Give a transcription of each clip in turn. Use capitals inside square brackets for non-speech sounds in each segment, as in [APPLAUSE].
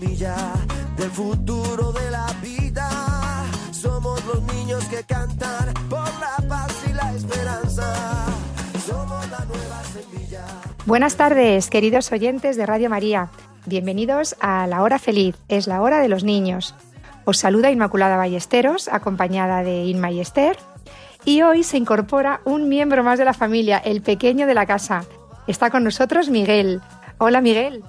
Semilla del futuro de la vida. Somos los niños que cantan por la paz y la esperanza. Somos la nueva semilla. Buenas tardes, queridos oyentes de Radio María. Bienvenidos a La Hora Feliz, es la hora de los niños. Os saluda Inmaculada Ballesteros, acompañada de Inma y Esther. Y hoy se incorpora un miembro más de la familia, el pequeño de la casa. Está con nosotros Miguel. Hola Miguel.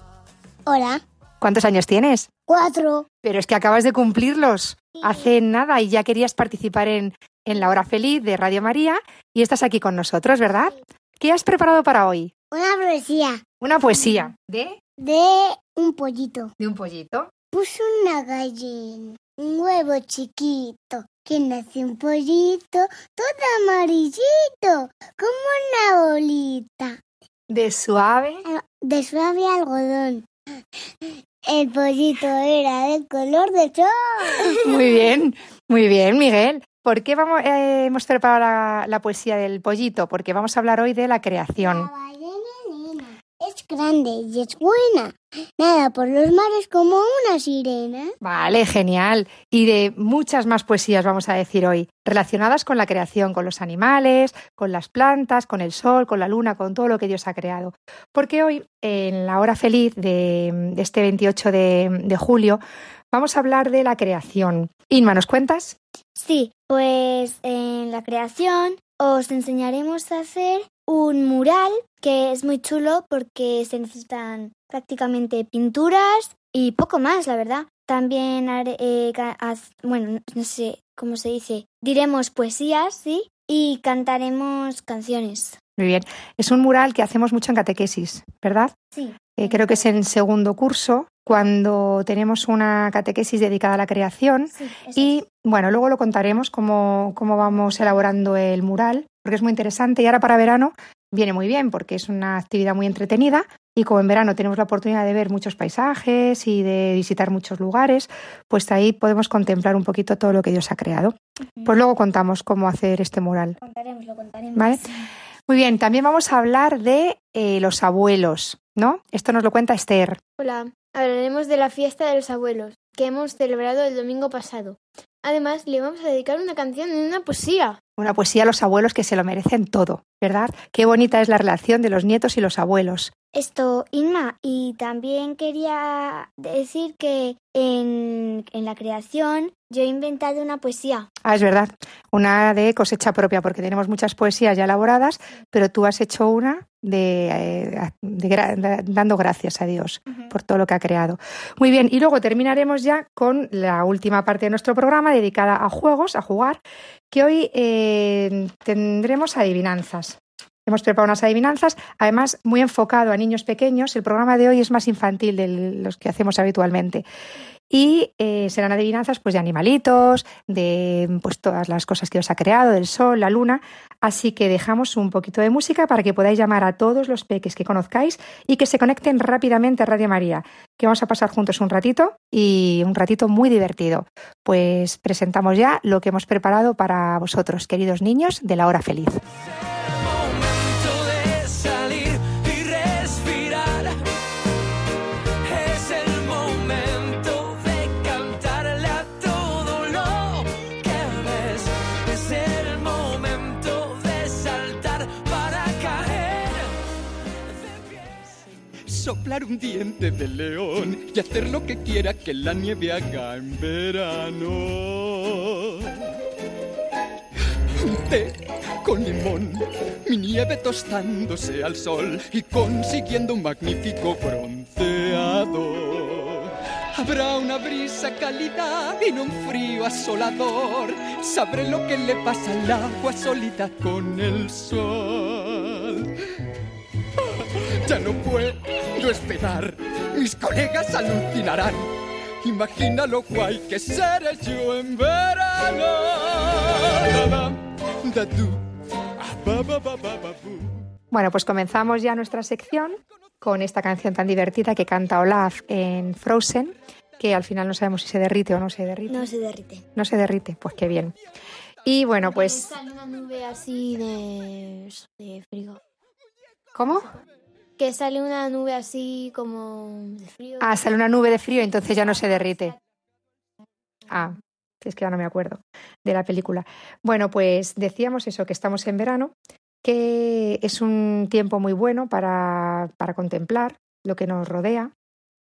Hola. ¿Cuántos años tienes? Cuatro. Pero es que acabas de cumplirlos hace nada y ya querías participar en, en La Hora Feliz de Radio María y estás aquí con nosotros, ¿verdad? ¿Qué has preparado para hoy? Una poesía Una poesía. ¿De? de un pollito. De un pollito. Puso una gallina, un huevo chiquito, que nació un pollito, todo amarillito, como una bolita, De suave. de suave algodón. El pollito era del color de sol. [LAUGHS] Muy bien, muy bien, Miguel. ¿Por qué vamos, eh, hemos preparado la, la poesía del pollito? Porque vamos a hablar hoy de la creación. Es grande y es buena. Nada por los mares como una sirena. Vale, genial. Y de muchas más poesías vamos a decir hoy, relacionadas con la creación, con los animales, con las plantas, con el sol, con la luna, con todo lo que Dios ha creado. Porque hoy, en la hora feliz de, de este 28 de, de julio, vamos a hablar de la creación. Inma, ¿nos cuentas? Sí, pues en la creación os enseñaremos a hacer un mural que es muy chulo porque se necesitan prácticamente pinturas y poco más, la verdad. También eh, bueno, no sé cómo se dice, diremos poesías, sí, y cantaremos canciones. Muy bien. Es un mural que hacemos mucho en catequesis, ¿verdad? Sí. Eh, creo que es en segundo curso, cuando tenemos una catequesis dedicada a la creación. Sí, Y bueno, luego lo contaremos cómo, cómo vamos elaborando el mural, porque es muy interesante. Y ahora para verano viene muy bien, porque es una actividad muy entretenida. Y como en verano tenemos la oportunidad de ver muchos paisajes y de visitar muchos lugares, pues ahí podemos contemplar un poquito todo lo que Dios ha creado. Pues luego contamos cómo hacer este mural. contaremos, lo contaremos. ¿Vale? Muy bien, también vamos a hablar de eh, los abuelos, ¿no? Esto nos lo cuenta Esther. Hola, hablaremos de la fiesta de los abuelos, que hemos celebrado el domingo pasado. Además, le vamos a dedicar una canción y una poesía. Una poesía a los abuelos que se lo merecen todo, ¿verdad? Qué bonita es la relación de los nietos y los abuelos. Esto, Inma, y también quería decir que en, en la creación yo he inventado una poesía. Ah, es verdad, una de cosecha propia, porque tenemos muchas poesías ya elaboradas, pero tú has hecho una de, eh, de gra- de- dando gracias a Dios por todo lo que ha creado. Muy bien, y luego terminaremos ya con la última parte de nuestro programa dedicada a juegos, a jugar, que hoy eh, tendremos adivinanzas. Hemos preparado unas adivinanzas, además muy enfocado a niños pequeños. El programa de hoy es más infantil de los que hacemos habitualmente. Y eh, serán adivinanzas pues, de animalitos, de pues, todas las cosas que os ha creado, del sol, la luna. Así que dejamos un poquito de música para que podáis llamar a todos los peques que conozcáis y que se conecten rápidamente a Radio María, que vamos a pasar juntos un ratito y un ratito muy divertido. Pues presentamos ya lo que hemos preparado para vosotros, queridos niños, de la hora feliz. Soplar un diente de león y hacer lo que quiera que la nieve haga en verano. Un té con limón, mi nieve tostándose al sol y consiguiendo un magnífico bronceado. Habrá una brisa cálida y no un frío asolador. Sabré lo que le pasa al agua solita con el sol. Ya no puedo esperar, mis colegas alucinarán. Imagina lo guay que seré yo en verano. Bueno, pues comenzamos ya nuestra sección con esta canción tan divertida que canta Olaf en Frozen, que al final no sabemos si se derrite o no se derrite. No se derrite. No se derrite, pues qué bien. Y bueno, pues... Sale una nube así de, de frío. ¿Cómo? Que sale una nube así como de frío. Ah, sale una nube de frío y entonces ya no se derrite. Ah, es que ya no me acuerdo de la película. Bueno, pues decíamos eso, que estamos en verano, que es un tiempo muy bueno para, para contemplar lo que nos rodea,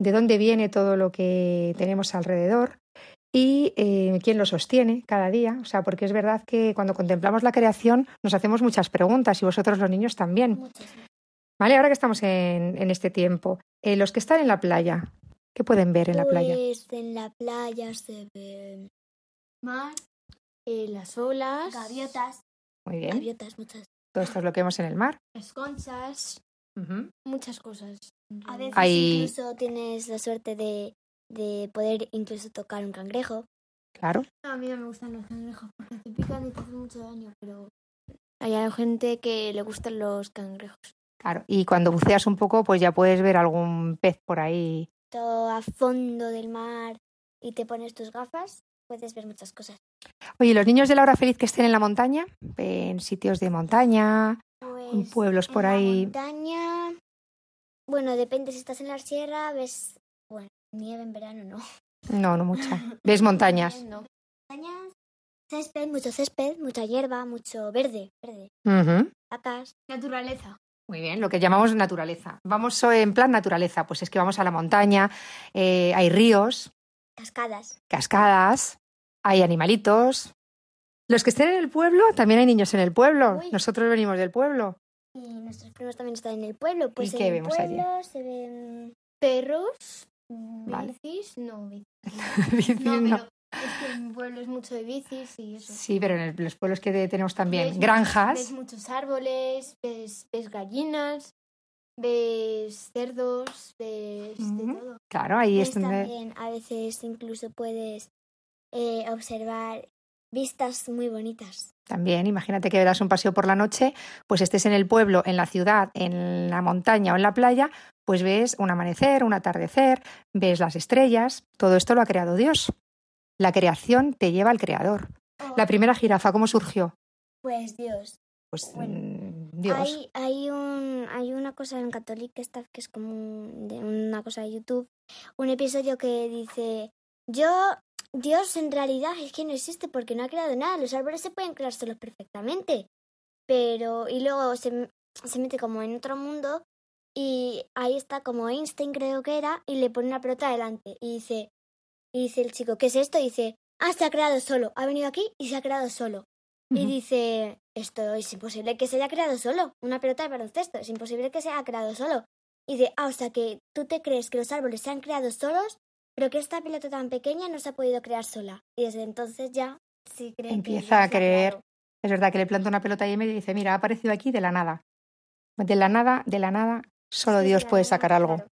de dónde viene todo lo que tenemos alrededor y eh, quién lo sostiene cada día. O sea, porque es verdad que cuando contemplamos la creación nos hacemos muchas preguntas y vosotros los niños también. ¿Vale? Ahora que estamos en, en este tiempo, eh, los que están en la playa, ¿qué pueden ver en la playa? Pues en la playa se ven Mar, eh, las olas, gaviotas. Muy bien. Gaviotas, muchas. Todo esto es lo que vemos en el mar. las conchas, muchas cosas. A veces Hay- incluso tienes la suerte de, de poder incluso tocar un cangrejo. Claro. A mí no me gustan los cangrejos porque te pican y te hacen mucho daño, pero hay gente que le gustan los cangrejos. Claro, y cuando buceas un poco, pues ya puedes ver algún pez por ahí. Todo a fondo del mar y te pones tus gafas, puedes ver muchas cosas. Oye, los niños de la hora feliz que estén en la montaña, en sitios de montaña, en Pues pueblos por en la ahí. montaña, bueno, depende si estás en la sierra, ves, bueno, nieve en verano no. No, no mucha. [LAUGHS] Ves montañas. No. Montañas, césped, mucho césped, mucha hierba, mucho verde, verde, Ujú. vacas. Naturaleza. Muy bien, lo que llamamos naturaleza. Vamos en plan naturaleza, pues es que vamos a la montaña, eh, hay ríos, Cascadas. cascadas, hay animalitos. Los que estén en el pueblo, también hay niños en el pueblo. Uy. Nosotros venimos del pueblo. Y nuestros primos también están en el pueblo. Pues qué en vemos el pueblo se ven Perros, Vale. bicis, no, bicis. [LAUGHS] Bicis, No, no. pero es que en mi pueblo es mucho de bicis y eso. Sí, pero en el- los pueblos que tenemos también Ves- granjas. Ves muchos árboles, ves, ves gallinas, ves cerdos, ves de todo. Claro, ahí es donde... también a veces incluso puedes eh, observar vistas muy bonitas. También, imagínate que das un paseo por la noche, pues estés en el pueblo, en la ciudad, en la montaña o en la playa, pues ves un amanecer, un atardecer, ves las estrellas, todo esto lo ha creado Dios. La creación te lleva al creador. La primera jirafa, ¿cómo surgió? Pues Dios. Pues Bueno, mm, Dios. Hay, hay, un, hay una cosa en Catholic Staff que es como un- de una cosa de YouTube, un episodio que dice, yo, Dios en realidad es que no existe porque no ha creado nada, los árboles se pueden crear solos perfectamente, pero, y luego se, se mete como en otro mundo y ahí está como Einstein creo que era y le pone una pelota delante y dice, y dice el chico, ¿qué es esto? Y dice, ah, se ha creado solo, ha venido aquí y se ha creado solo. Y dice, esto es imposible que se haya creado solo. Una pelota de baloncesto, es imposible que se haya creado solo. Y dice, ah, o sea que tú te crees que los árboles se han creado solos, pero que esta pelota tan pequeña no se ha podido crear sola. Y desde entonces ya sí cree Empieza a creer. creado. Es verdad que le planta una pelota y medio y dice, mira, ha aparecido aquí de la nada. De la nada, de la nada, solo Sí, Dios puede sacar algo. claro.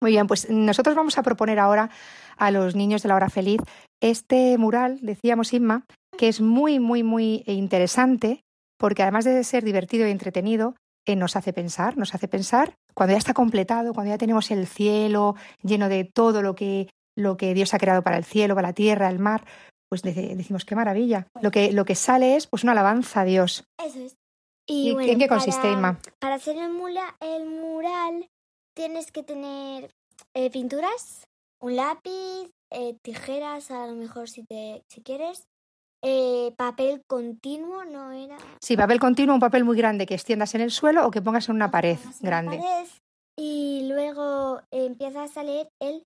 Muy bien, pues nosotros vamos a proponer ahora a los niños de la hora feliz este mural, decíamos Inma, que es muy, muy, muy interesante, porque además de ser divertido y entretenido, eh, nos hace pensar, nos hace pensar cuando ya está completado, cuando ya tenemos el cielo lleno de todo lo que, lo que Dios ha creado para el cielo, para la tierra, el mar, pues decimos qué maravilla. Lo que, lo que sale es pues una alabanza a Dios. Eso es. ¿Y, Y, bueno, en qué consiste, para- Inma? Para hacer el, mula- el mural tienes que tener eh, pinturas, un lápiz, eh, tijeras, a lo mejor si, te, si quieres, eh, papel continuo, no era... Sí, papel continuo, un papel muy grande que extiendas en el suelo o que pongas en una pared en la grande. pared, y luego empiezas a leer el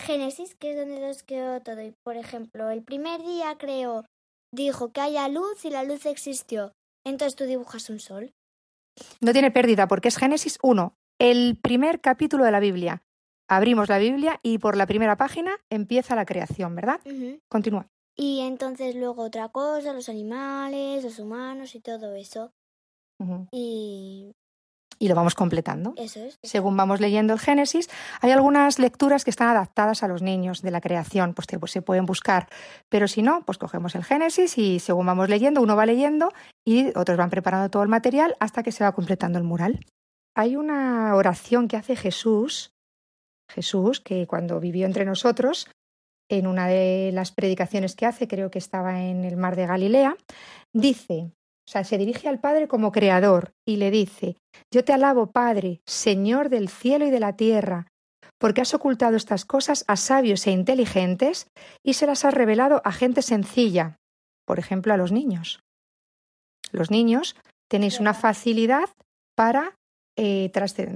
Génesis, que es donde Dios creó todo. Y por ejemplo, el primer día creó, dijo que haya luz y la luz existió. Entonces tú dibujas un sol. No tiene pérdida porque es Génesis 1, el primer capítulo de la Biblia. Abrimos la Biblia y por la primera página empieza la creación, ¿verdad? Continúa. Y entonces luego otra cosa, los animales, los humanos y todo eso. Y Y lo vamos completando. eso es. Según vamos leyendo el Génesis, hay algunas lecturas que están adaptadas a los niños de la creación, pues, te- pues se pueden buscar. Pero si no, pues cogemos el Génesis y según vamos leyendo, uno va leyendo y otros van preparando todo el material hasta que se va completando el mural. Hay una oración que hace Jesús, Jesús, que cuando vivió entre nosotros, en una de las predicaciones que hace, creo que estaba en el mar de Galilea, dice, o sea, se dirige al Padre como creador y le dice, yo te alabo, Padre, Señor del cielo y de la tierra, porque has ocultado estas cosas a sabios e inteligentes y se las has revelado a gente sencilla, por ejemplo, a los niños. Los niños tenéis una facilidad para, eh,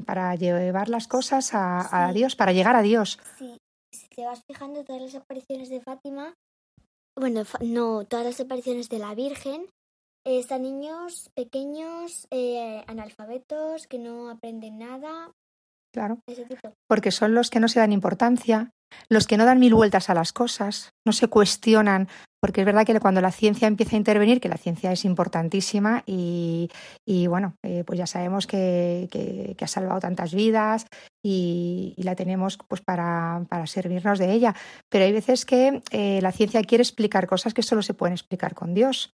para llevar las cosas a. Dios, para llegar a Dios. Sí, si te vas fijando todas las apariciones de Fátima, bueno, no, todas las apariciones de la Virgen, eh, están niños pequeños, eh, analfabetos, que no aprenden nada, Claro. ese tipo. porque son los que no se dan importancia, los que no dan mil vueltas a las cosas, no se cuestionan, porque es verdad que cuando la ciencia empieza a intervenir, que la ciencia es importantísima y, y bueno, eh, pues ya sabemos que, que- que ha salvado tantas vidas y, y la tenemos pues para, para servirnos de ella, pero hay veces que eh, la ciencia quiere explicar cosas que solo se pueden explicar con Dios.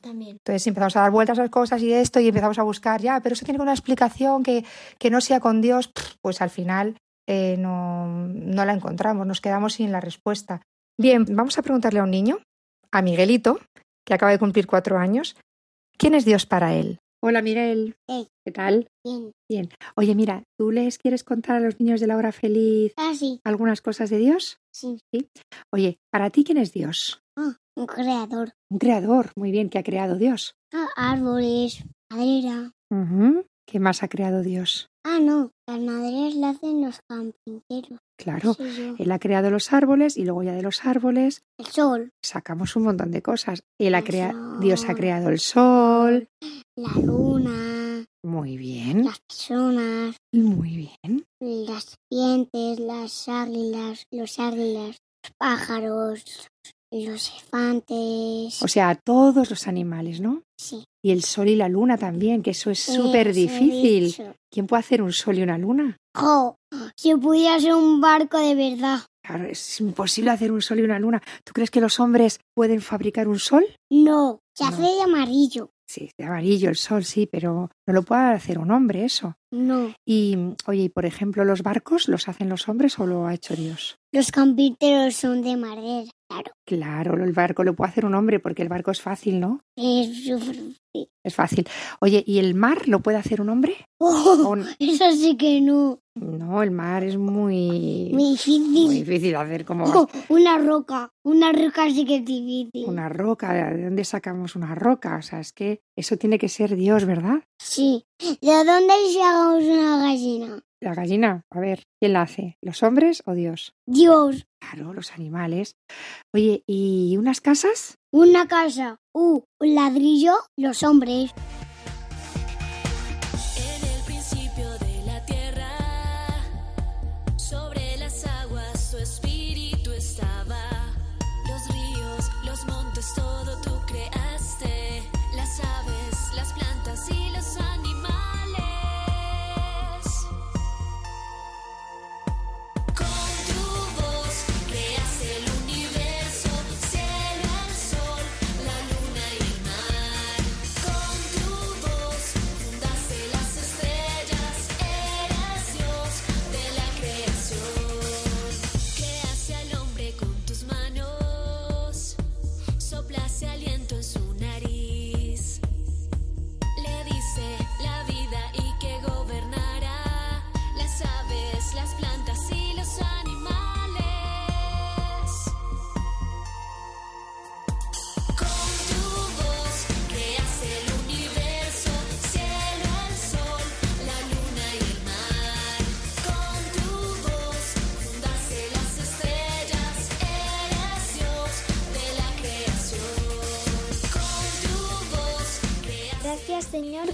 También. Entonces empezamos a dar vueltas a las cosas y esto y empezamos a buscar, ya, pero eso tiene una explicación que, que no sea con Dios, pues al final eh, no, no la encontramos, nos quedamos sin la respuesta. Bien, vamos a preguntarle a un niño, a Miguelito, que acaba de cumplir cuatro años, ¿quién es Dios para él? Hola Miguel, Hey. ¿qué tal? Bien. Oye, mira, ¿tú les quieres contar a los niños de la hora feliz Ah, sí, algunas cosas de Dios? sí. Oye, ¿para ti quién es Dios? Un creador. Un creador, muy bien, ¿qué ha creado Dios? Ah, árboles, madera. Ujú. ¿Qué más ha creado Dios? Ah, no, las maderas las hacen los carpinteros. Claro, Sí. Él ha creado los árboles y luego ya de los árboles El sol, sacamos un montón de cosas. Él ha El crea- sol. Dios ha creado el sol. la luna, Muy bien, las personas, muy bien. las serpientes, las águilas, los águilas, los pájaros, los elefantes. O sea, todos los animales, ¿no? sí. Y el sol y la luna también, que eso es súper difícil. ¿Quién puede hacer un sol y una luna? Jo, si pudiera ser un barco de verdad. Claro, es imposible hacer un sol y una luna. ¿Tú crees que los hombres pueden fabricar un sol? No, se No. hace de amarillo. Sí, de amarillo el sol, sí, pero no lo puede hacer un hombre eso. No. Y, oye, y por ejemplo, ¿los barcos los hacen los hombres o lo ha hecho Dios? Los carpinteros son de madera. Claro. Claro, el barco lo puede hacer un hombre porque el barco es fácil, ¿no? Es Es fácil. Oye, ¿y el mar lo puede hacer un hombre? Oh, O n- eso sí que no. no, el mar es muy, Muy difícil. muy difícil hacer como Oh, una roca. Una roca sí que es difícil. una roca. ¿De dónde sacamos una roca? O sea, es que eso tiene que ser Dios, ¿verdad? Sí. ¿De dónde sacamos una gallina? La gallina, a ver, ¿quién la hace? ¿Los hombres o Dios? Dios. Claro, los animales. Oye, ¿y unas casas? Una casa. Uh, un ladrillo. Los hombres.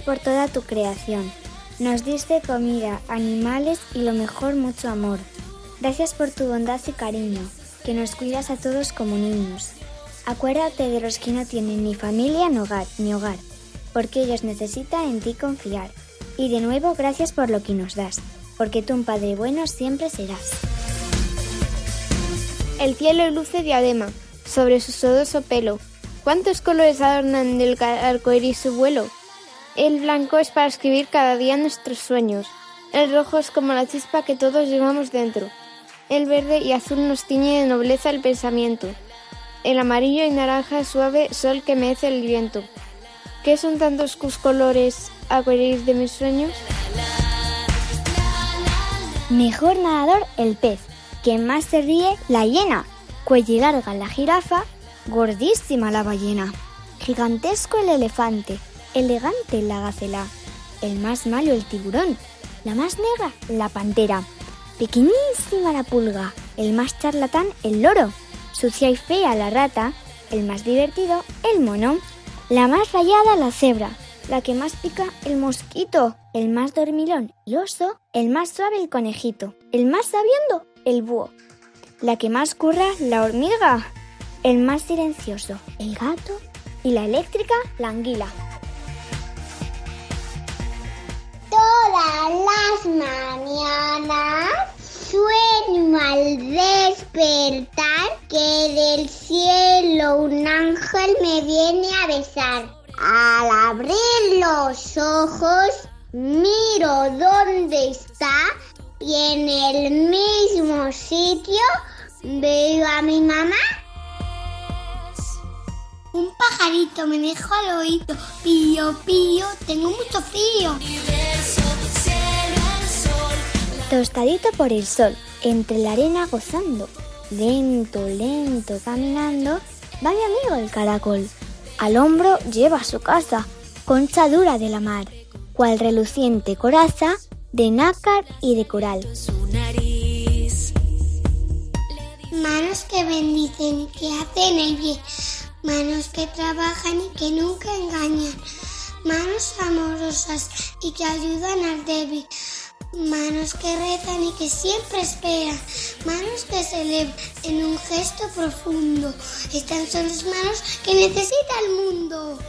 Por toda tu creación. Nos diste comida, animales y lo mejor mucho amor. Gracias por tu bondad y cariño, que nos cuidas a todos como niños. Acuérdate de los que no tienen ni familia ni hogar, ni hogar, porque ellos necesitan en ti confiar. Y de nuevo, gracias por lo que nos das, porque tú un Padre bueno siempre serás. El cielo luce diadema sobre su sodoso pelo. ¿Cuántos colores adornan del ca- arco iris su vuelo? El blanco es para escribir cada día nuestros sueños. El rojo es como la chispa que todos llevamos dentro. El verde y azul nos tiñe de nobleza el pensamiento. El amarillo y naranja suave sol que mece el viento. ¿Qué son tantos cus colores arcoíris de mis sueños? Mejor nadador el pez, que más se ríe la hiena, cuello larga la jirafa, gordísima la ballena, gigantesco el elefante, elegante la gacela, el más malo el tiburón, la más negra la pantera, pequeñísima la pulga, el más charlatán el loro, sucia y fea la rata, el más divertido el mono, la más rayada la cebra, la que más pica el mosquito, el más dormilón el oso, el más suave el conejito, el más sabiendo el búho, la que más curra la hormiga, el más silencioso el gato y la eléctrica la anguila. Todas las mañanas sueño al despertar que del cielo un ángel me viene a besar. Al abrir los ojos miro dónde está y en el mismo sitio veo a mi mamá. Un pajarito me dijo al oído, pío, pío, tengo mucho frío. Tostadito por el sol, entre la arena gozando, lento, lento caminando, va mi amigo el caracol. Al hombro lleva su casa, concha dura de la mar, cual reluciente coraza de nácar y de coral. Manos que bendicen y que hacen el bien. Manos que trabajan y que nunca engañan. Manos amorosas y que ayudan al débil. Manos que rezan y que siempre esperan. Manos que se elevan en un gesto profundo. Estas son las manos que necesita el mundo.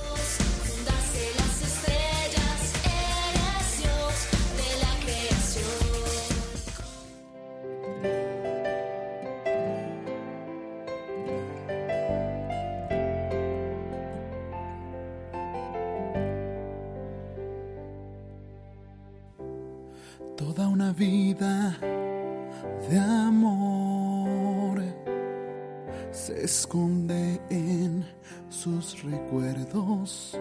Una vida de amor se esconde en sus recuerdos,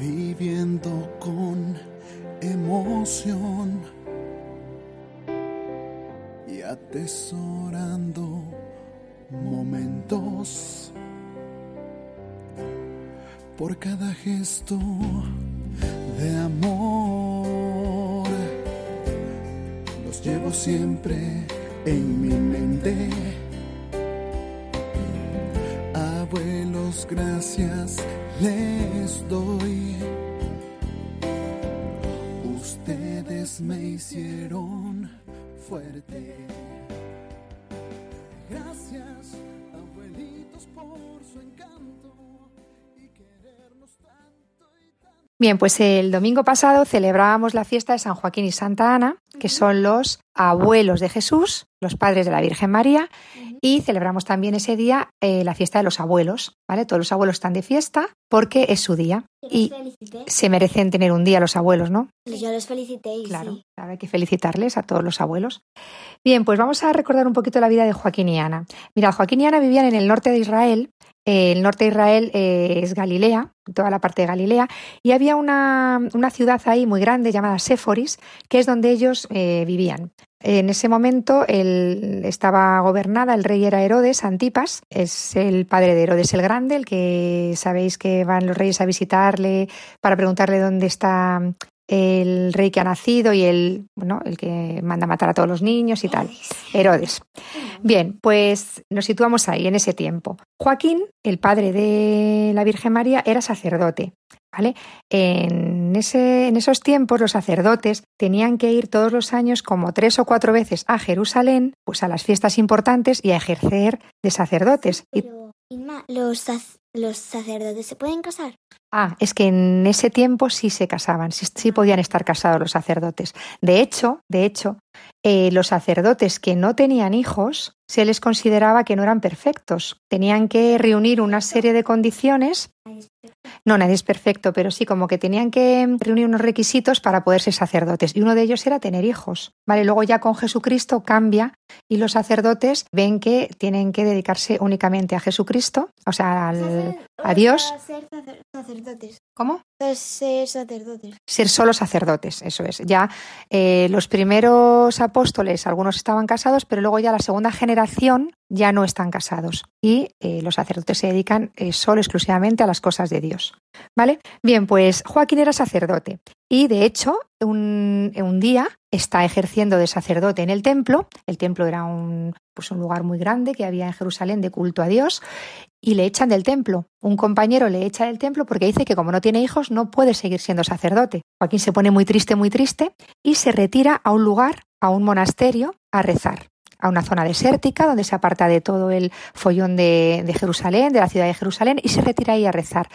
viviendo con emoción y atesorando momentos por cada gesto de amor. Siempre en mi mente. Abuelos, gracias les doy. Ustedes me hicieron fuerte. Gracias, abuelitos, por su encanto y querernos. Bien, pues el domingo pasado celebrábamos la fiesta de San Joaquín y Santa Ana, que son los abuelos de Jesús, los padres de la Virgen María, y celebramos también ese día eh, la fiesta de los abuelos, ¿vale? Todos los abuelos están de fiesta porque es su día y se merecen tener un día los abuelos, ¿no? Yo los felicité y Claro, sí. claro, hay que felicitarles a todos los abuelos. Bien, pues vamos a recordar un poquito la vida de Joaquín y Ana. Mira, Joaquín y Ana vivían en el norte de Israel. El norte de Israel eh, es Galilea, toda la parte de Galilea, y había una, una ciudad ahí muy grande llamada Séforis, que es donde ellos eh, vivían. En ese momento él estaba gobernada, el rey era Herodes Antipas, es el padre de Herodes el Grande, el que sabéis que van los reyes a visitarle para preguntarle dónde está el rey que ha nacido y el, bueno, el que manda matar a todos los niños y tal. Herodes. Bien, pues nos situamos ahí, en ese tiempo. Joaquín, el padre de la Virgen María, era sacerdote. ¿Vale? En, ese, en esos tiempos los sacerdotes tenían que ir todos los años como tres o cuatro veces a Jerusalén, pues a las fiestas importantes y a ejercer de sacerdotes. Pero, Inma, ¿los, sac- ¿los sacerdotes se pueden casar? Ah, es que en ese tiempo sí se casaban, sí, sí podían estar casados los sacerdotes. De hecho, de hecho, eh, los sacerdotes que no tenían hijos se les consideraba que no eran perfectos. Tenían que reunir una serie de condiciones. No, nadie es perfecto, pero sí como que tenían que reunir unos requisitos para poder ser sacerdotes. Y uno de ellos era tener hijos. Vale, luego ya con Jesucristo cambia y los sacerdotes ven que tienen que dedicarse únicamente a Jesucristo, o sea, al, a Dios. ¿Cómo? Ser sacerdotes. ser solo sacerdotes, eso es. Ya eh, los primeros apóstoles, algunos estaban casados, pero luego ya la segunda generación ya no están casados y eh, los sacerdotes se dedican eh, solo exclusivamente a las cosas de Dios. ¿Vale? Bien, pues Joaquín era sacerdote y de hecho un, un día está ejerciendo de sacerdote en el templo. El templo era un, pues un lugar muy grande que había en Jerusalén de culto a Dios y le echan del templo. Un compañero le echa del templo porque dice que como no tiene hijos no puede seguir siendo sacerdote. Joaquín se pone muy triste, muy triste y se retira a un lugar, a un monasterio, a rezar a una zona desértica donde se aparta de todo el follón de, Jerusalén, de la ciudad de Jerusalén, y se retira ahí a rezar.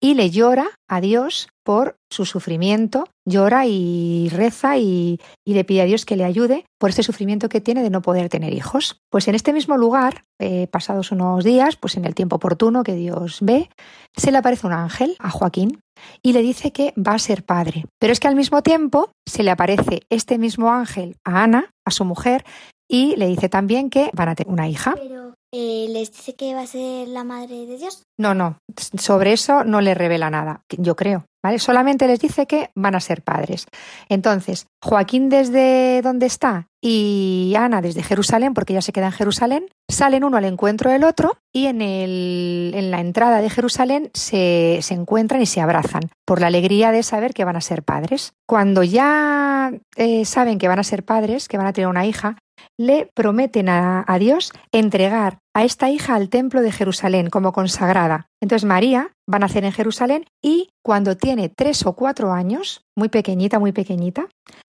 Y le llora a Dios por su sufrimiento, llora y reza y, le pide a Dios que le ayude por este sufrimiento que tiene de no poder tener hijos. Pues en este mismo lugar, eh, pasados unos días, pues en el tiempo oportuno que Dios ve, se le aparece un ángel a Joaquín y le dice que va a ser padre. Pero es que al mismo tiempo se le aparece este mismo ángel a Ana, a su mujer, y le dice también que van a tener una hija. Eh, les dice que va a ser la madre de Dios. No, no, sobre eso no le revela nada, yo creo. ¿Vale? Solamente les dice que van a ser padres. Entonces, Joaquín desde donde está y Ana desde Jerusalén, porque ella se queda en Jerusalén, salen uno al encuentro del otro y en, el, en la entrada de Jerusalén se, se encuentran y se abrazan por la alegría de saber que van a ser padres. Cuando ya eh, saben que van a ser padres, que van a tener una hija, le prometen a, Dios entregar a esta hija al templo de Jerusalén como consagrada. Entonces María va a nacer en Jerusalén y cuando tiene tres o cuatro años, muy pequeñita, muy pequeñita,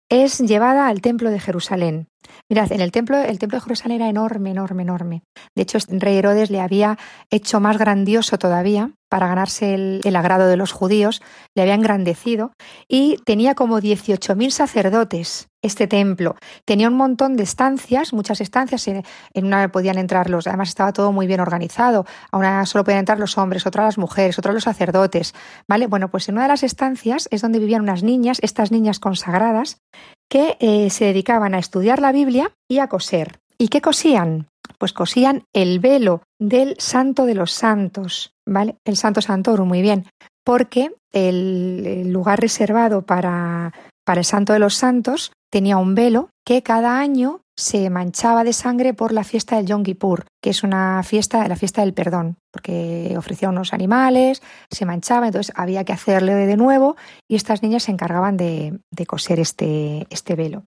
es llevada al templo de Jerusalén. Mirad, en el templo, el templo de Jerusalén era enorme, enorme, enorme. De hecho, el rey Herodes le había hecho más grandioso todavía para ganarse el, el agrado de los judíos, le había engrandecido y tenía como 18.000 sacerdotes este templo. Tenía un montón de estancias, muchas estancias, en, en, una podían entrar los, además estaba todo muy bien organizado, a una solo podían entrar los hombres, otra las mujeres, otra los sacerdotes, ¿vale? Bueno, pues en una de las estancias es donde vivían unas niñas, estas niñas consagradas, que eh, se dedicaban a estudiar la Biblia y a coser. ¿Y qué cosían? Pues cosían el velo del Santo de los Santos, ¿vale? El Santo Santorum, muy bien, porque el, el lugar reservado para, para el Santo de los Santos tenía un velo que cada año se manchaba de sangre por la fiesta del Yom Kippur, que es una fiesta, la fiesta del perdón, porque ofrecía unos animales, se manchaba, entonces había que hacerle de nuevo y estas niñas se encargaban de, de coser este, este velo.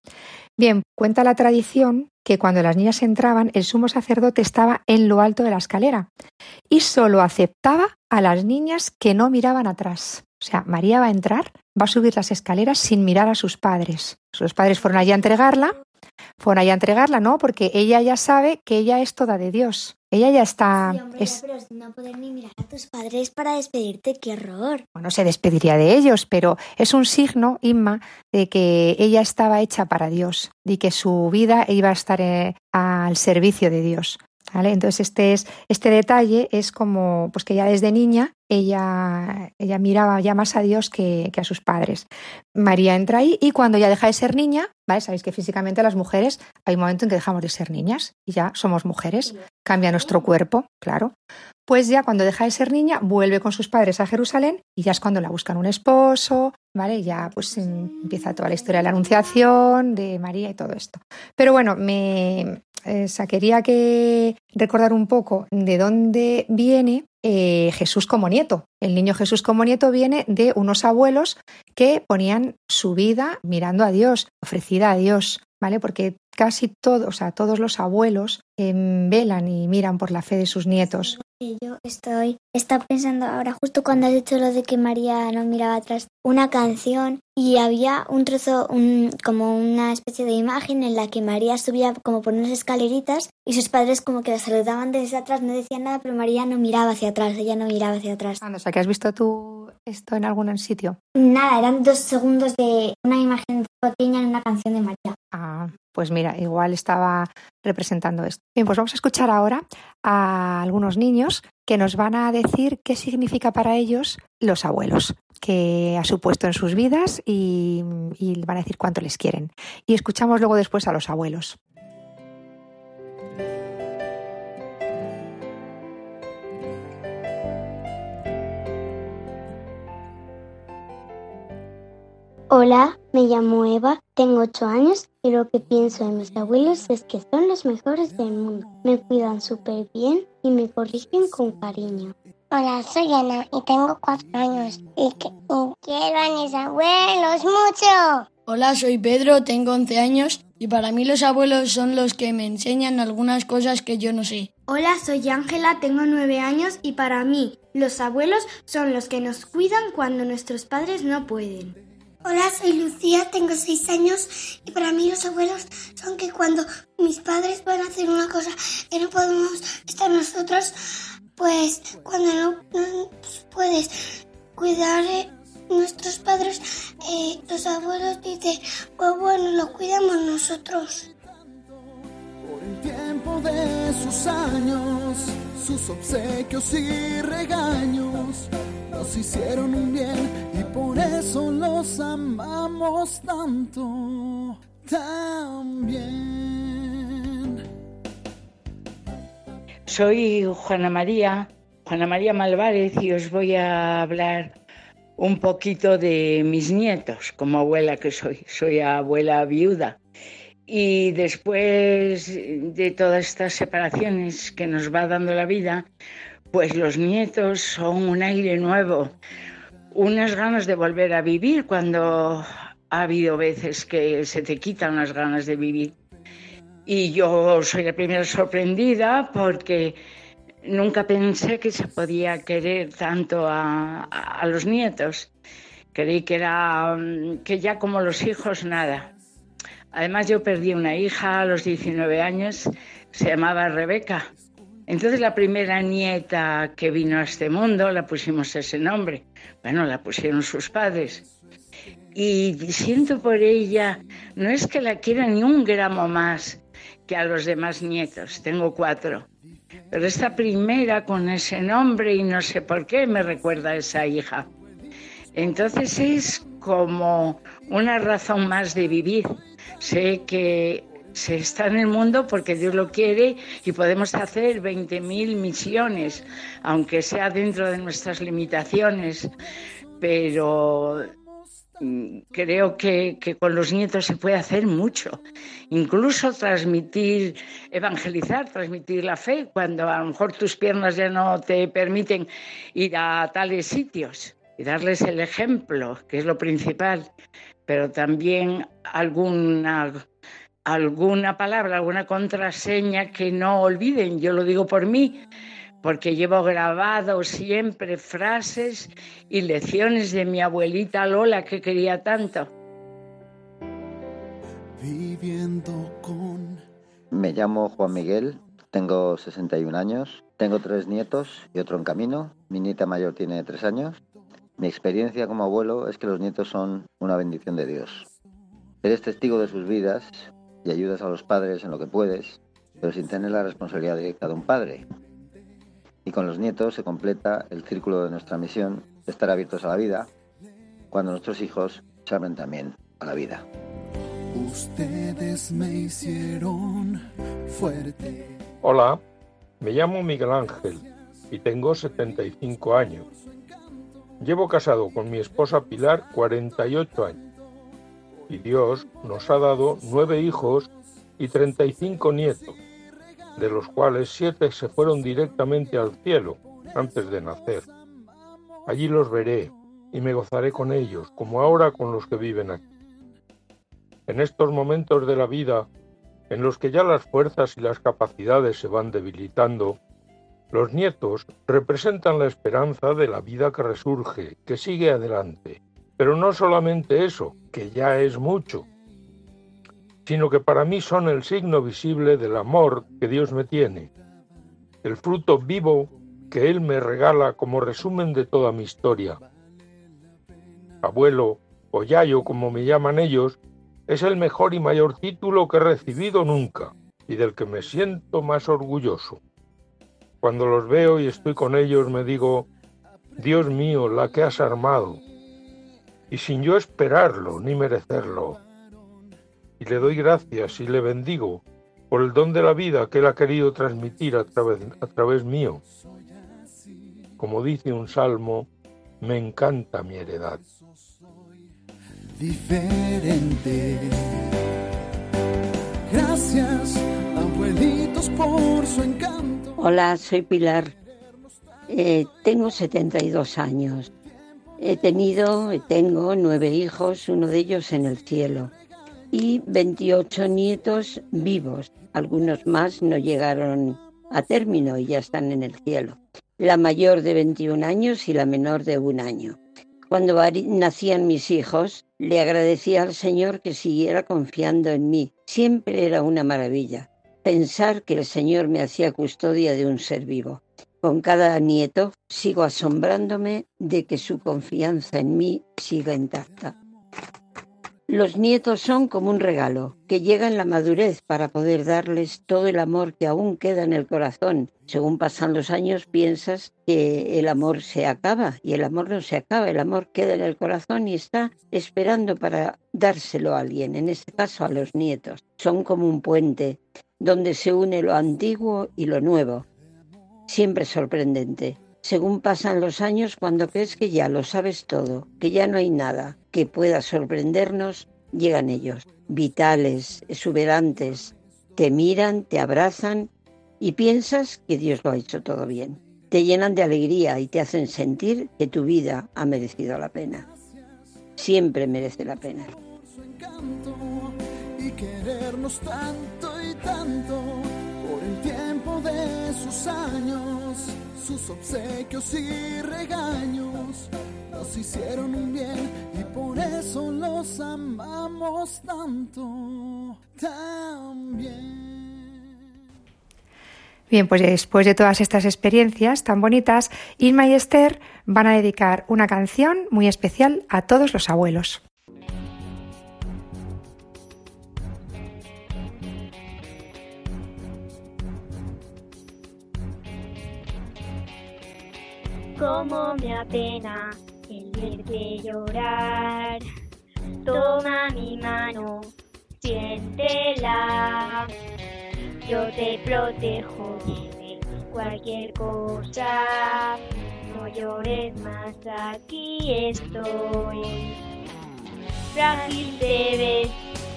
Bien, cuenta la tradición que cuando las niñas entraban, el sumo sacerdote estaba en lo alto de la escalera y solo aceptaba a las niñas que no miraban atrás. O sea, María va a entrar, va a subir las escaleras sin mirar a sus padres. Sus padres fueron allí a entregarla, fueron allí a entregarla, ¿no? Porque ella ya sabe que ella es toda de Dios. Ella ya está. Sí, hombre, es... pero no poder ni mirar a tus padres para despedirte, qué horror. Bueno, se despediría de ellos, pero es un signo, Inma, de que ella estaba hecha para Dios y que su vida iba a estar eh, al servicio de Dios. Entonces este, es, este detalle es como pues que ya desde niña ella, ella miraba ya más a Dios que, que, a sus padres. María entra ahí y cuando ya deja de ser niña. Sabéis que físicamente las mujeres hay un momento en que dejamos de ser niñas y ya somos mujeres, cambia nuestro cuerpo, claro. Pues ya cuando deja de ser niña, vuelve con sus padres a Jerusalén y ya es cuando la buscan un esposo, ¿vale? Ya pues empieza toda la historia de la anunciación, de María y todo esto. Pero bueno, me, eh, quería que recordar un poco de dónde viene eh, Jesús como nieto. El niño Jesús como nieto viene de unos abuelos que ponían su vida mirando a Dios, ofrecida a Dios, ¿vale? Porque casi todos, o sea, todos los abuelos em, velan y miran por la fe de sus nietos. Yo estoy está pensando ahora, justo cuando has dicho lo de que María no miraba atrás, una canción y había un trozo, un, como una especie de imagen en la que María subía como por unas escaleritas y sus padres como que la saludaban desde atrás, no decían nada, pero María no miraba hacia atrás, ella no miraba hacia atrás. Anda, O sea, que has visto tú esto en algún sitio. Nada, eran dos segundos de una imagen pequeña en una canción de María. Ah, pues mira, igual estaba representando esto. Bien, pues vamos a escuchar ahora a algunos niños que nos van a decir qué significa para ellos los abuelos, qué ha supuesto en sus vidas y, y van a decir cuánto les quieren. Y escuchamos luego después a los abuelos. Hola, me llamo Eva, tengo 8 años y lo que pienso de mis abuelos es que son los mejores del mundo. Me cuidan súper bien y me corrigen con cariño. Hola, soy Ana y tengo cuatro años y, que- y quiero a mis abuelos mucho. Hola, soy Pedro, tengo 11 años y para mí los abuelos son los que me enseñan algunas cosas que yo no sé. Hola, soy Ángela, tengo nueve años y para mí los abuelos son los que nos cuidan cuando nuestros padres no pueden. Hola, soy Lucía, tengo 6 años y para mí los abuelos son que cuando mis padres van a hacer una cosa que no podemos estar nosotros, pues cuando no, no puedes cuidar eh, nuestros padres, eh, los abuelos dicen, pues bueno, lo cuidamos nosotros. Por el tiempo de sus años, sus obsequios y regaños nos hicieron un bien y por eso los amamos tanto también. Soy Juana María, Juana María Malvarez y os voy a hablar un poquito de mis nietos, como abuela que soy. Soy abuela viuda. Y después de todas estas separaciones que nos va dando la vida, pues los nietos son un aire nuevo, unas ganas de volver a vivir cuando ha habido veces que se te quitan las ganas de vivir. Y yo soy la primera sorprendida porque nunca pensé que se podía querer tanto a, los nietos. Creí que era mm, que ya como los hijos nada. Además yo perdí una hija a los 19 años, se llamaba Rebeca. Entonces la primera nieta que vino a este mundo la pusimos ese nombre. Bueno, la pusieron sus padres. Y siento por ella, no es que la quiera ni un gramo más que a los demás nietos, tengo cuatro. Pero esta primera con ese nombre y no sé por qué me recuerda a esa hija. Entonces es como una razón más de vivir. Sé que se está en el mundo porque Dios lo quiere y podemos hacer 20.000 misiones, aunque sea dentro de nuestras limitaciones. Pero mm, creo que, que con los nietos se puede hacer mucho. Incluso transmitir, evangelizar, transmitir la fe cuando a lo mejor tus piernas ya no te permiten ir a tales sitios y darles el ejemplo, que es lo principal, pero también alguna alguna palabra, alguna contraseña que no olviden. Yo lo digo por mí, porque llevo grabado siempre frases y lecciones de mi abuelita Lola que quería tanto. Viviendo con Me llamo Juan Miguel, tengo 61 años, tengo tres nietos y otro en camino. Mi nieta mayor tiene tres años. Mi experiencia como abuelo es que los nietos son una bendición de Dios. Eres testigo de sus vidas y ayudas a los padres en lo que puedes, pero sin tener la responsabilidad directa de un padre. Y con los nietos se completa el círculo de nuestra misión de estar abiertos a la vida cuando nuestros hijos se abren también a la vida. ustedes me hicieron fuerte. Hola, me llamo Miguel Ángel y tengo 75 años. Llevo casado con mi esposa Pilar 48 años y Dios nos ha dado nueve hijos y 35 nietos, de los cuales siete se fueron directamente al cielo antes de nacer. Allí los veré y me gozaré con ellos, como ahora con los que viven aquí. En estos momentos de la vida, en los que ya las fuerzas y las capacidades se van debilitando, los nietos representan la esperanza de la vida que resurge, que sigue adelante. Pero no solamente eso, que ya es mucho, sino que para mí son el signo visible del amor que Dios me tiene, el fruto vivo que Él me regala como resumen de toda mi historia. Abuelo, o yayo como me llaman ellos, es el mejor y mayor título que he recibido nunca y del que me siento más orgulloso. Cuando los veo y estoy con ellos me digo, Dios mío, la que has armado, y sin yo esperarlo ni merecerlo. Y le doy gracias y le bendigo por el don de la vida que él ha querido transmitir a través, a través mío. Como dice un salmo, me encanta mi heredad. diferente. Gracias, abuelitos, por su encanto. Hola, soy Pilar. Eh, tengo 72 años. He tenido, tengo nueve hijos, uno de ellos en el cielo, y 28 nietos vivos. Algunos más no llegaron a término y ya están en el cielo. La mayor de 21 años y la menor de un año. Cuando nacían mis hijos, le agradecía al Señor que siguiera confiando en mí. Siempre era una maravilla pensar que el Señor me hacía custodia de un ser vivo. Con cada nieto sigo asombrándome de que su confianza en mí siga intacta. Los nietos son como un regalo que llega en la madurez para poder darles todo el amor que aún queda en el corazón. Según pasan los años piensas que el amor se acaba y el amor no se acaba, el amor queda en el corazón y está esperando para dárselo a alguien, en este caso a los nietos. Son como un puente donde se une lo antiguo y lo nuevo. Siempre sorprendente. Según pasan los años, cuando crees que ya lo sabes todo, que ya no hay nada que pueda sorprendernos, llegan ellos, vitales, exuberantes, te miran, te abrazan y piensas que Dios lo ha hecho todo bien. Te llenan de alegría y te hacen sentir que tu vida ha merecido la pena. Siempre merece la pena. y querernos tanto tanto por el tiempo de sus años, sus obsequios y regaños nos hicieron un bien y por eso los amamos tanto también. Bien, pues después de todas estas experiencias tan bonitas, Irma y Esther van a dedicar una canción muy especial a todos los abuelos. Cómo me apena el verte llorar. Toma mi mano, siéntela. Yo te protejo de cualquier cosa. No llores más, aquí estoy. Frágil te ves,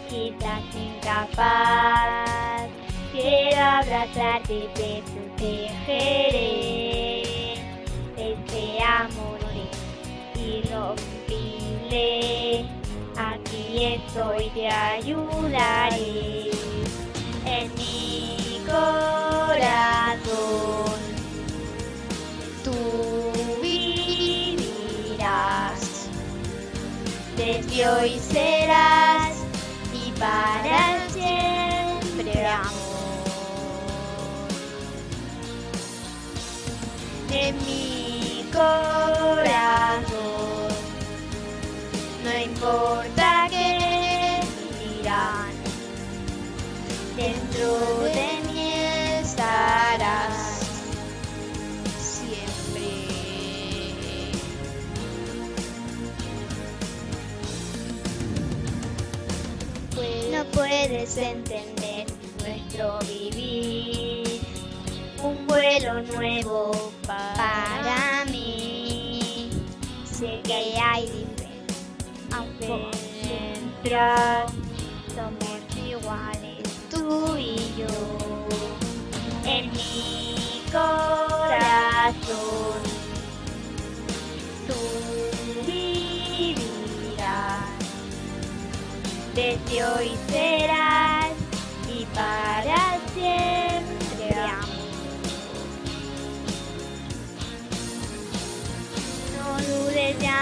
quizás incapaz. Quiero abrazarte, te protegeré. Este amor es irrompible. Aquí estoy, te ayudaré. En mi corazón tú vivirás. Desde hoy serás y para siempre amor. En mi corazón no importa qué dirán, dentro de mí estarás siempre. No puedes entender nuestro vivir, un vuelo nuevo para. Sé que hay diferencias, aunque dentro somos iguales tú y yo. En mi corazón corazón. Tú vivirás, desde hoy serás y para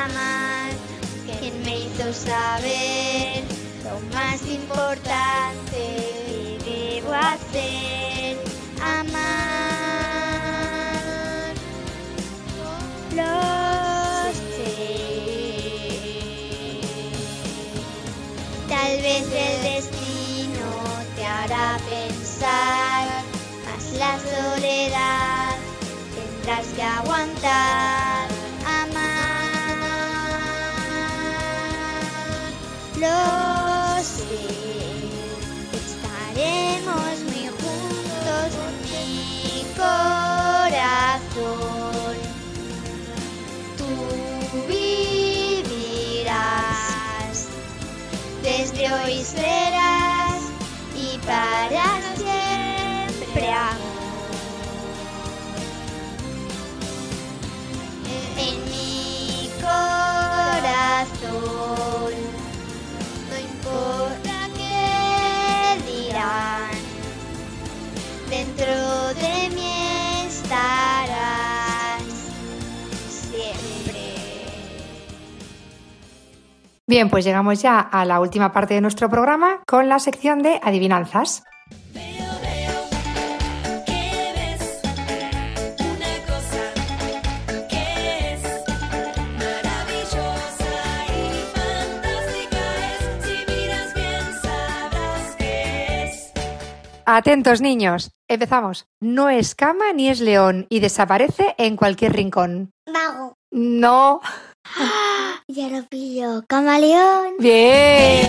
amar, quien me hizo saber lo más importante que debo hacer, amar. Lo sé. Tal vez el destino te hará pensar, mas la soledad tendrás que aguantar, Lo sé, estaremos muy juntos, mi corazón. Tú vivirás, desde hoy serás y para siempre amor. En mi corazón, Bien, pues llegamos ya a la última parte de nuestro programa con la sección de adivinanzas. Atentos, niños. Empezamos. No es cama ni es león y desaparece en cualquier rincón. Mago. No. Ya lo pillo. Camaleón. Bien.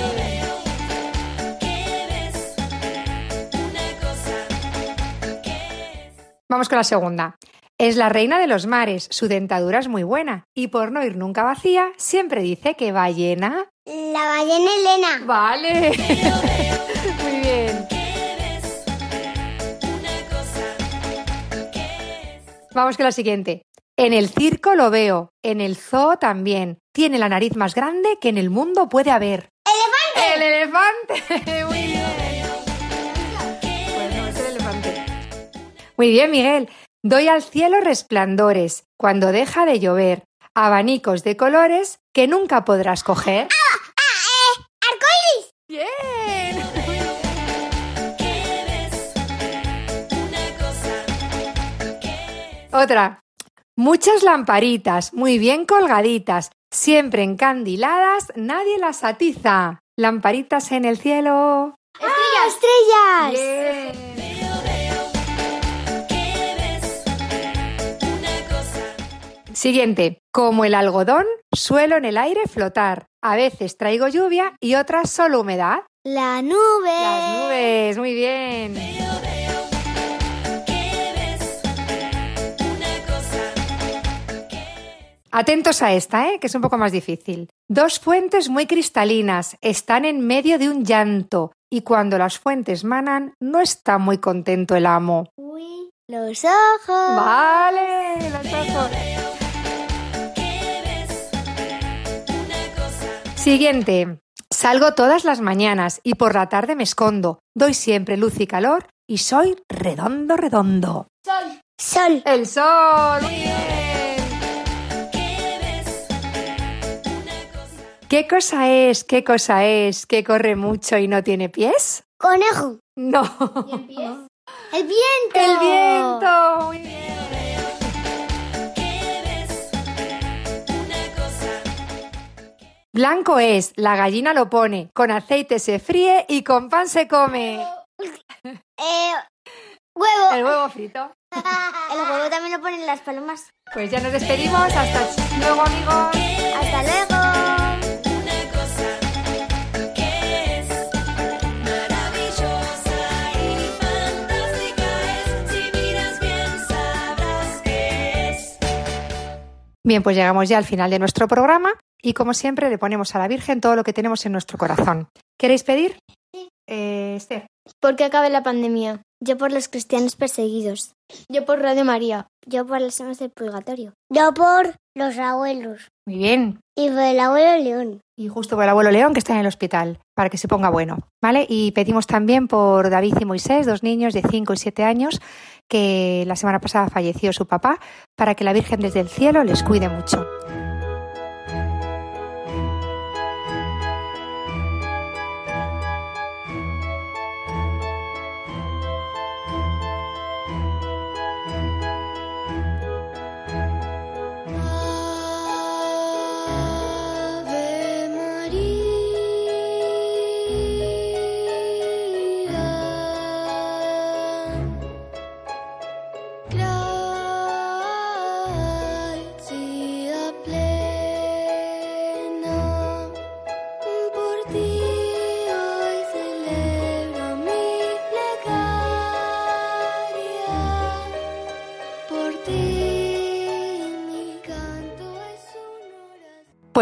Vamos con la segunda. Es la reina de los mares, su dentadura es muy buena y por no ir nunca vacía, siempre dice que va llena. La ballena Elena. Vale. [LAUGHS] Muy bien. Vamos con la siguiente. En el circo lo veo, en el zoo también. Tiene la nariz más grande que en el mundo puede haber. ¡Elefante! ¡El elefante! [LAUGHS] Muy bien. No, es el elefante. Muy bien, Miguel. Doy al cielo resplandores cuando deja de llover, abanicos de colores que nunca podrás coger. ¡Arcoiris! Bien. Otra. Muchas lamparitas, muy bien colgaditas, siempre encandiladas, nadie las atiza. Lamparitas en el cielo. ¡Estrellas! Bien. Siguiente. Como el algodón, suelo en el aire flotar. A veces traigo lluvia y otras solo humedad. La nube. Las nubes, muy bien. Atentos a esta, ¿eh? que es un poco más difícil. Dos fuentes muy cristalinas están en medio de un llanto y cuando las fuentes manan no está muy contento el amo. Uy, los ojos. Vale, los ojos. Siguiente. Salgo todas las mañanas y por la tarde me escondo. Doy siempre luz y calor y soy redondo, redondo. Sol. Sol. El sol. Muy bien. ¿Qué cosa es? ¿Qué cosa es? ¿Que corre mucho y no tiene pies? Conejo. No. El viento. El viento. Muy bien. Blanco es, la gallina lo pone, con aceite se fríe y con pan se come. Eh, huevo. El huevo frito. [LAUGHS] El huevo también lo ponen las palomas. Pues ya nos despedimos. Hasta luego, amigos. Hasta luego. Bien, pues llegamos ya al final de nuestro programa y como siempre le ponemos a la Virgen todo lo que tenemos en nuestro corazón. ¿Queréis pedir? Sí. Eh, Esther. ¿Por qué acabe la pandemia? Yo por los cristianos perseguidos. Yo por Radio María. Yo por las almas del purgatorio. Yo por los abuelos. Muy bien. Y por el abuelo León. Y justo por el abuelo León que está en el hospital, para que se ponga bueno, ¿vale? Y pedimos también por David y Moisés, dos niños de 5 y 7 años, que la semana pasada falleció su papá, para que la Virgen desde el cielo les cuide mucho.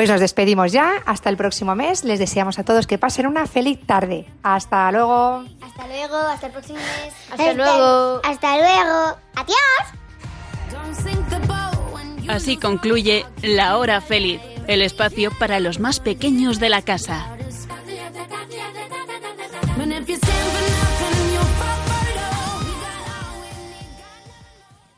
Pues nos despedimos ya, hasta el próximo mes. Les deseamos a todos que pasen una feliz tarde. Hasta luego. Hasta luego, hasta el próximo mes. Hasta luego. Hasta luego. Adiós. Así concluye La Hora Feliz, el espacio para los más pequeños de la casa.